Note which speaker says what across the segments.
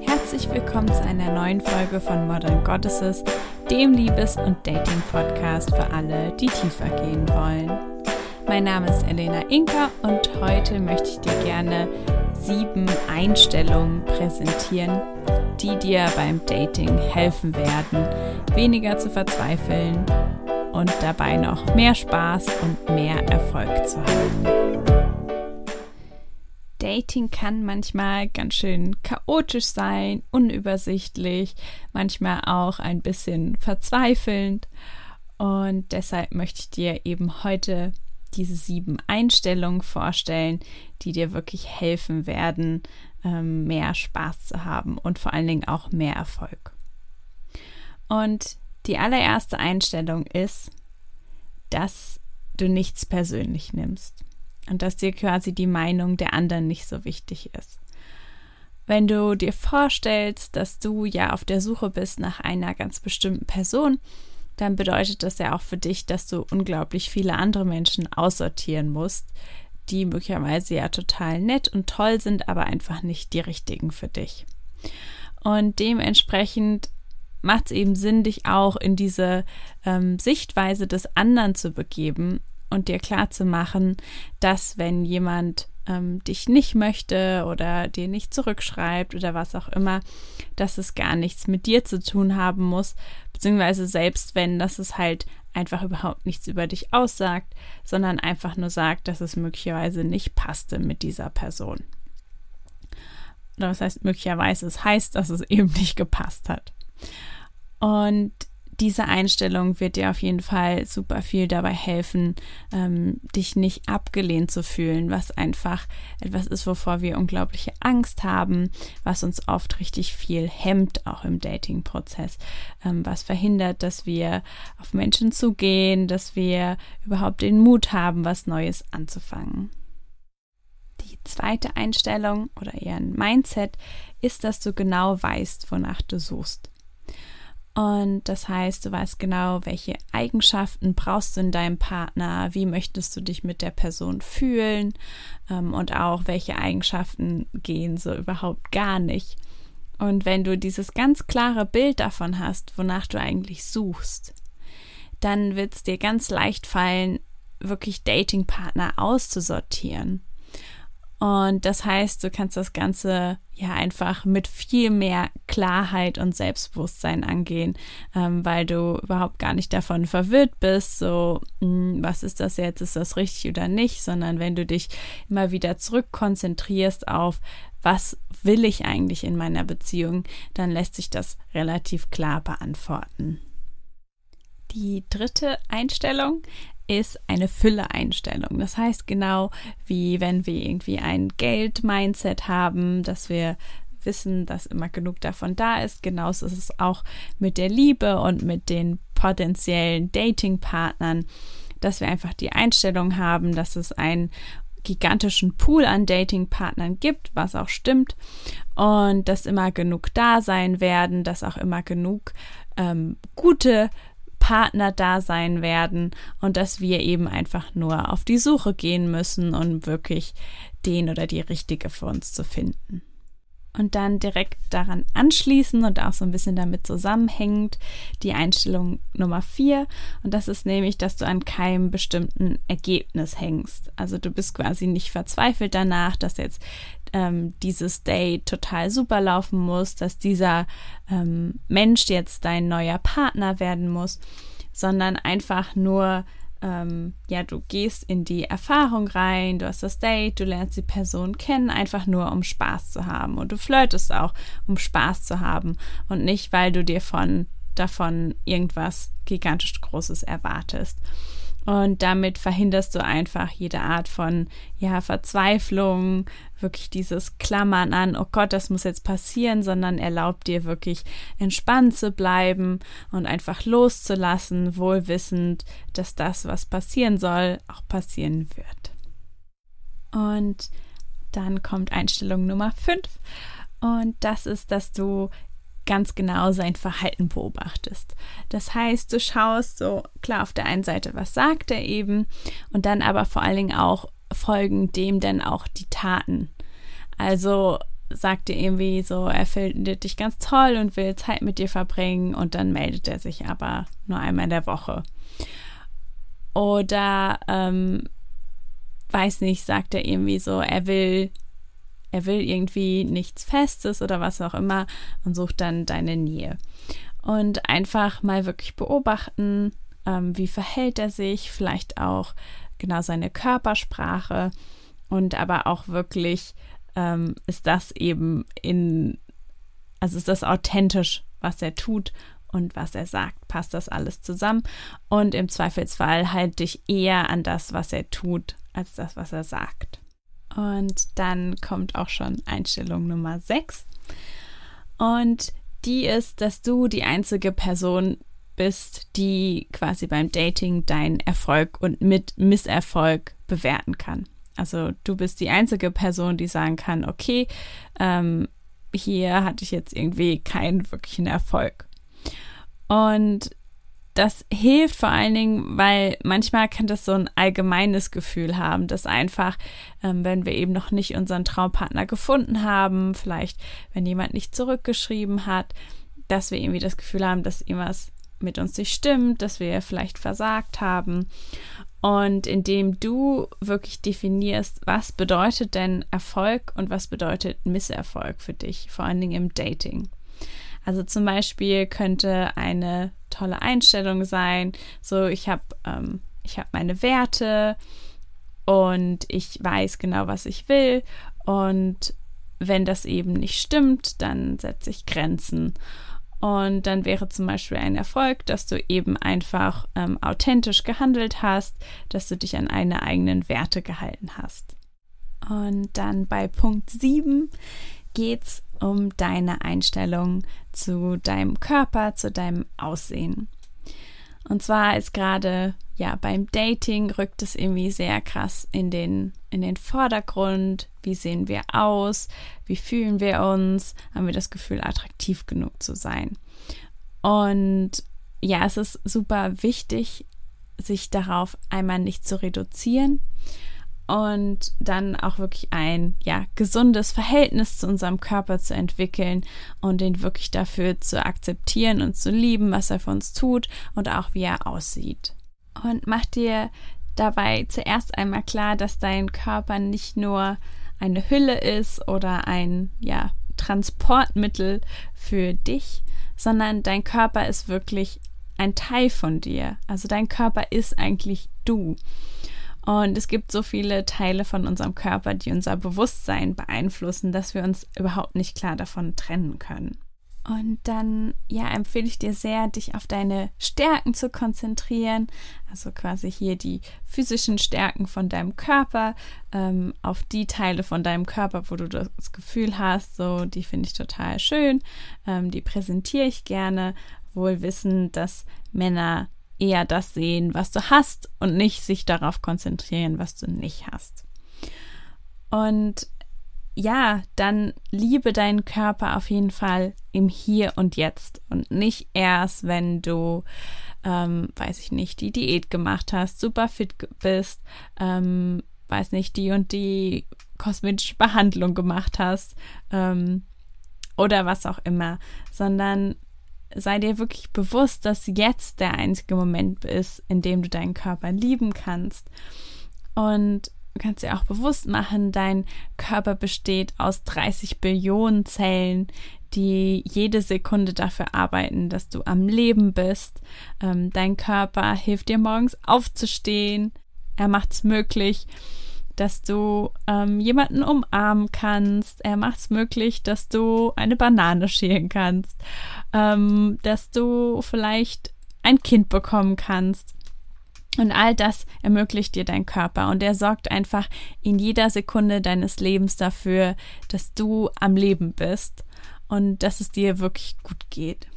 Speaker 1: Herzlich willkommen zu einer neuen Folge von Modern Goddesses, dem Liebes- und Dating-Podcast für alle, die tiefer gehen wollen. Mein Name ist Elena Inka und heute möchte ich dir gerne sieben Einstellungen präsentieren, die dir beim Dating helfen werden, weniger zu verzweifeln und dabei noch mehr Spaß und mehr Erfolg zu haben. Dating kann manchmal ganz schön chaotisch sein, unübersichtlich, manchmal auch ein bisschen verzweifelnd. Und deshalb möchte ich dir eben heute diese sieben Einstellungen vorstellen, die dir wirklich helfen werden, ähm, mehr Spaß zu haben und vor allen Dingen auch mehr Erfolg. Und die allererste Einstellung ist, dass du nichts persönlich nimmst und dass dir quasi die Meinung der anderen nicht so wichtig ist. Wenn du dir vorstellst, dass du ja auf der Suche bist nach einer ganz bestimmten Person, dann bedeutet das ja auch für dich, dass du unglaublich viele andere Menschen aussortieren musst, die möglicherweise ja total nett und toll sind, aber einfach nicht die richtigen für dich. Und dementsprechend macht es eben Sinn, dich auch in diese ähm, Sichtweise des anderen zu begeben und dir klar zu machen, dass wenn jemand ähm, dich nicht möchte oder dir nicht zurückschreibt oder was auch immer, dass es gar nichts mit dir zu tun haben muss, beziehungsweise selbst wenn, dass es halt einfach überhaupt nichts über dich aussagt, sondern einfach nur sagt, dass es möglicherweise nicht passte mit dieser Person. Oder was heißt möglicherweise? Es heißt, dass es eben nicht gepasst hat. Und diese Einstellung wird dir auf jeden Fall super viel dabei helfen, ähm, dich nicht abgelehnt zu fühlen, was einfach etwas ist, wovor wir unglaubliche Angst haben, was uns oft richtig viel hemmt, auch im Dating-Prozess, ähm, was verhindert, dass wir auf Menschen zugehen, dass wir überhaupt den Mut haben, was Neues anzufangen. Die zweite Einstellung oder eher ein Mindset ist, dass du genau weißt, wonach du suchst. Und das heißt, du weißt genau, welche Eigenschaften brauchst du in deinem Partner, wie möchtest du dich mit der Person fühlen ähm, und auch welche Eigenschaften gehen so überhaupt gar nicht. Und wenn du dieses ganz klare Bild davon hast, wonach du eigentlich suchst, dann wird es dir ganz leicht fallen, wirklich Datingpartner auszusortieren. Und das heißt, du kannst das Ganze ja einfach mit viel mehr Klarheit und Selbstbewusstsein angehen, ähm, weil du überhaupt gar nicht davon verwirrt bist, so, mh, hm, was ist das jetzt, ist das richtig oder nicht, sondern wenn du dich immer wieder zurückkonzentrierst auf, was will ich eigentlich in meiner Beziehung, dann lässt sich das relativ klar beantworten. Die dritte Einstellung ist eine Fülle-Einstellung. Das heißt genau wie wenn wir irgendwie ein Geld-Mindset haben, dass wir wissen, dass immer genug davon da ist. Genauso ist es auch mit der Liebe und mit den potenziellen Dating-Partnern, dass wir einfach die Einstellung haben, dass es einen gigantischen Pool an Dating-Partnern gibt, was auch stimmt, und dass immer genug da sein werden, dass auch immer genug ähm, gute Partner da sein werden und dass wir eben einfach nur auf die Suche gehen müssen, um wirklich den oder die richtige für uns zu finden. Und dann direkt daran anschließen und auch so ein bisschen damit zusammenhängend die Einstellung Nummer vier. Und das ist nämlich, dass du an keinem bestimmten Ergebnis hängst. Also du bist quasi nicht verzweifelt danach, dass jetzt ähm, dieses Date total super laufen muss, dass dieser ähm, Mensch jetzt dein neuer Partner werden muss, sondern einfach nur, ähm, ja, du gehst in die Erfahrung rein, du hast das Date, du lernst die Person kennen, einfach nur um Spaß zu haben. Und du flirtest auch, um Spaß zu haben und nicht, weil du dir von davon irgendwas gigantisch Großes erwartest. Und damit verhinderst du einfach jede Art von ja, Verzweiflung, wirklich dieses Klammern an, oh Gott, das muss jetzt passieren, sondern erlaubt dir wirklich entspannt zu bleiben und einfach loszulassen, wohlwissend, dass das, was passieren soll, auch passieren wird. Und dann kommt Einstellung Nummer 5 und das ist, dass du ganz genau sein Verhalten beobachtest. Das heißt, du schaust so klar auf der einen Seite, was sagt er eben und dann aber vor allen Dingen auch folgen dem denn auch die Taten. Also sagt er irgendwie so, er findet dich ganz toll und will Zeit mit dir verbringen und dann meldet er sich aber nur einmal in der Woche. Oder ähm, weiß nicht, sagt er irgendwie so, er will er will irgendwie nichts Festes oder was auch immer und sucht dann deine Nähe. Und einfach mal wirklich beobachten, ähm, wie verhält er sich, vielleicht auch genau seine Körpersprache und aber auch wirklich ähm, ist das eben in, also ist das authentisch, was er tut und was er sagt, passt das alles zusammen und im Zweifelsfall halt dich eher an das, was er tut, als das, was er sagt. Und dann kommt auch schon Einstellung Nummer 6. Und die ist, dass du die einzige Person bist, die quasi beim Dating deinen Erfolg und mit Misserfolg bewerten kann. Also du bist die einzige Person, die sagen kann, okay, ähm, hier hatte ich jetzt irgendwie keinen wirklichen Erfolg. Und das hilft vor allen Dingen, weil manchmal kann das so ein allgemeines Gefühl haben, dass einfach, ähm, wenn wir eben noch nicht unseren Traumpartner gefunden haben, vielleicht wenn jemand nicht zurückgeschrieben hat, dass wir irgendwie das Gefühl haben, dass irgendwas mit uns nicht stimmt, dass wir vielleicht versagt haben. Und indem du wirklich definierst, was bedeutet denn Erfolg und was bedeutet Misserfolg für dich, vor allen Dingen im Dating. Also zum Beispiel könnte eine tolle Einstellung sein. So, ich habe ähm, ich habe meine Werte und ich weiß genau, was ich will. Und wenn das eben nicht stimmt, dann setze ich Grenzen. Und dann wäre zum Beispiel ein Erfolg, dass du eben einfach ähm, authentisch gehandelt hast, dass du dich an eine eigenen Werte gehalten hast. Und dann bei Punkt 7 geht es um deine Einstellung zu deinem Körper, zu deinem Aussehen. Und zwar ist gerade, ja, beim Dating rückt es irgendwie sehr krass in den, in den Vordergrund. Wie sehen wir aus? Wie fühlen wir uns? Haben wir das Gefühl, attraktiv genug zu sein? Und ja, es ist super wichtig, sich darauf einmal nicht zu reduzieren, und dann auch wirklich ein ja gesundes Verhältnis zu unserem Körper zu entwickeln und den wirklich dafür zu akzeptieren und zu lieben, was er für uns tut und auch wie er aussieht. Und mach dir dabei zuerst einmal klar, dass dein Körper nicht nur eine Hülle ist oder ein ja Transportmittel für dich, sondern dein Körper ist wirklich ein Teil von dir. Also dein Körper ist eigentlich du. Und es gibt so viele Teile von unserem Körper, die unser Bewusstsein beeinflussen, dass wir uns überhaupt nicht klar davon trennen können. Und dann, ja, empfehle ich dir sehr, dich auf deine Stärken zu konzentrieren. Also quasi hier die physischen Stärken von deinem Körper, ähm, auf die Teile von deinem Körper, wo du das Gefühl hast, so, die finde ich total schön, ähm, die präsentiere ich gerne, wohl wissen, dass Männer eher das sehen, was du hast und nicht sich darauf konzentrieren, was du nicht hast. Und ja, dann liebe deinen Körper auf jeden Fall im Hier und Jetzt und nicht erst, wenn du, ähm, weiß ich nicht, die Diät gemacht hast, super fit bist, ähm, weiß nicht, die und die kosmetische Behandlung gemacht hast ähm, oder was auch immer, sondern sei dir wirklich bewusst, dass jetzt der einzige Moment ist, in dem du deinen Körper lieben kannst. Und du kannst dir auch bewusst machen, dein Körper besteht aus 30 Billionen Zellen, die jede Sekunde dafür arbeiten, dass du am Leben bist. Ähm, dein Körper hilft dir morgens aufzustehen. Er macht es möglich, dass du ähm, jemanden umarmen kannst. Er macht es möglich, dass du eine Banane schälen kannst, ähm, dass du vielleicht ein Kind bekommen kannst. Und all das ermöglicht dir dein Körper und er sorgt einfach in jeder Sekunde deines Lebens dafür, dass du am Leben bist und dass es dir wirklich gut geht.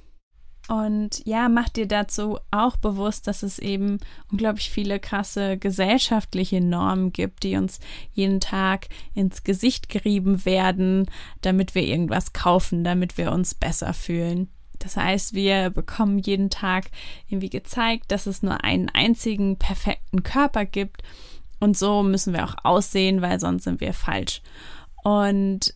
Speaker 1: Und ja, mach dir dazu auch bewusst, dass es eben unglaublich viele krasse gesellschaftliche Normen gibt, die uns jeden Tag ins Gesicht gerieben werden, damit wir irgendwas kaufen, damit wir uns besser fühlen. Das heißt, wir bekommen jeden Tag irgendwie gezeigt, dass es nur einen einzigen perfekten Körper gibt. Und so müssen wir auch aussehen, weil sonst sind wir falsch. Und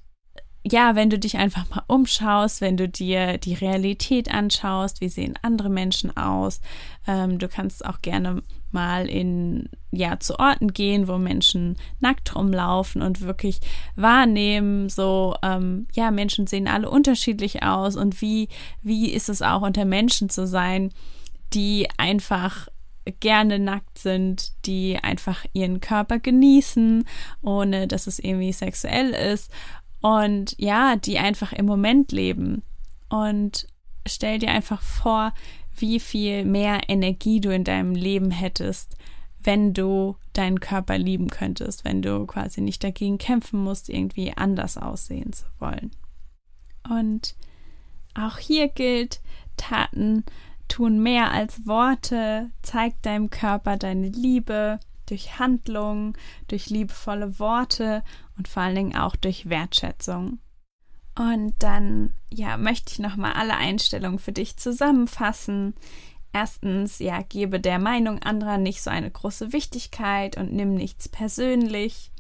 Speaker 1: ja, wenn du dich einfach mal umschaust, wenn du dir die Realität anschaust, wie sehen andere Menschen aus, ähm, du kannst auch gerne mal in, ja, zu Orten gehen, wo Menschen nackt rumlaufen und wirklich wahrnehmen, so, ähm, ja, Menschen sehen alle unterschiedlich aus und wie, wie ist es auch unter Menschen zu sein, die einfach gerne nackt sind, die einfach ihren Körper genießen, ohne dass es irgendwie sexuell ist und ja, die einfach im Moment leben. Und stell dir einfach vor, wie viel mehr Energie du in deinem Leben hättest, wenn du deinen Körper lieben könntest, wenn du quasi nicht dagegen kämpfen musst, irgendwie anders aussehen zu wollen. Und auch hier gilt, Taten tun mehr als Worte, zeig deinem Körper deine Liebe, durch Handlungen, durch liebevolle Worte und vor allen Dingen auch durch Wertschätzung. Und dann, ja, möchte ich nochmal alle Einstellungen für dich zusammenfassen. Erstens, ja, gebe der Meinung anderer nicht so eine große Wichtigkeit und nimm nichts persönlich.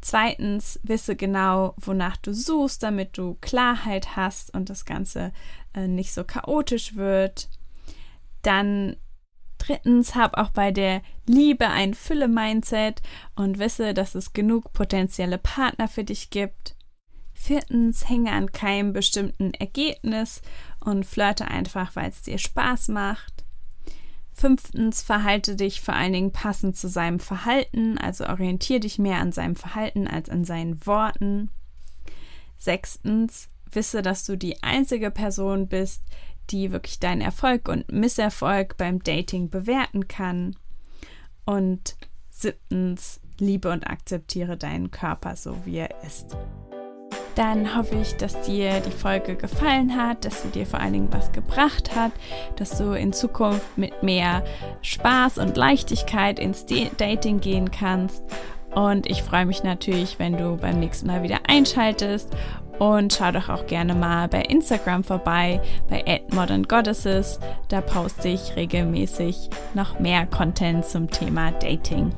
Speaker 1: Zweitens, wisse genau, wonach du suchst, damit du Klarheit hast und das Ganze äh, nicht so chaotisch wird. Dann Drittens, hab auch bei der Liebe ein Fülle-Mindset und wisse, dass es genug potenzielle Partner für dich gibt. Viertens, hänge an keinem bestimmten Ergebnis und flirte einfach, weil es dir Spaß macht. Fünftens, verhalte dich vor allen Dingen passend zu seinem Verhalten, also orientiere dich mehr an seinem Verhalten als an seinen Worten. Sechstens, wisse, dass du die einzige Person bist, die wirklich deinen Erfolg und Misserfolg beim Dating bewerten kann. Und siebtens, liebe und akzeptiere deinen Körper so, wie er ist. Dann hoffe ich, dass dir die Folge gefallen hat, dass sie dir vor allen Dingen was gebracht hat, dass du in Zukunft mit mehr Spaß und Leichtigkeit ins Dating gehen kannst. Und ich freue mich natürlich, wenn du beim nächsten Mal wieder einschaltest und schau doch auch gerne mal bei Instagram vorbei, bei Modern Goddesses. Da poste ich regelmäßig noch mehr Content zum Thema Dating.